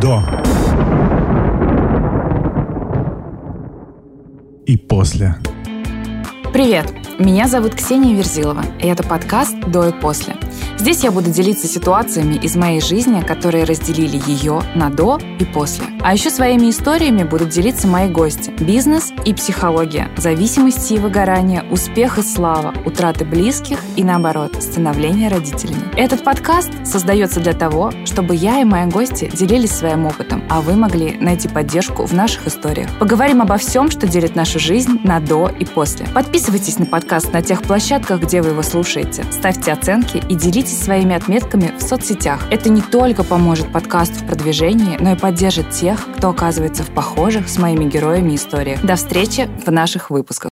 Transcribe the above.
До. И после. Привет! Меня зовут Ксения Верзилова, и это подкаст «До и после». Здесь я буду делиться ситуациями из моей жизни, которые разделили ее на «до» и «после». А еще своими историями будут делиться мои гости. Бизнес и психология, зависимости и выгорание, успех и слава, утраты близких и, наоборот, становление родителями. Этот подкаст создается для того, чтобы я и мои гости делились своим опытом, а вы могли найти поддержку в наших историях. Поговорим обо всем, что делит нашу жизнь на «до» и «после». Подписывайтесь на подкаст на тех площадках, где вы его слушаете. Ставьте оценки и делитесь своими отметками в соцсетях. Это не только поможет подкасту в продвижении, но и поддержит тех, кто оказывается в похожих с моими героями историях. До встречи в наших выпусках.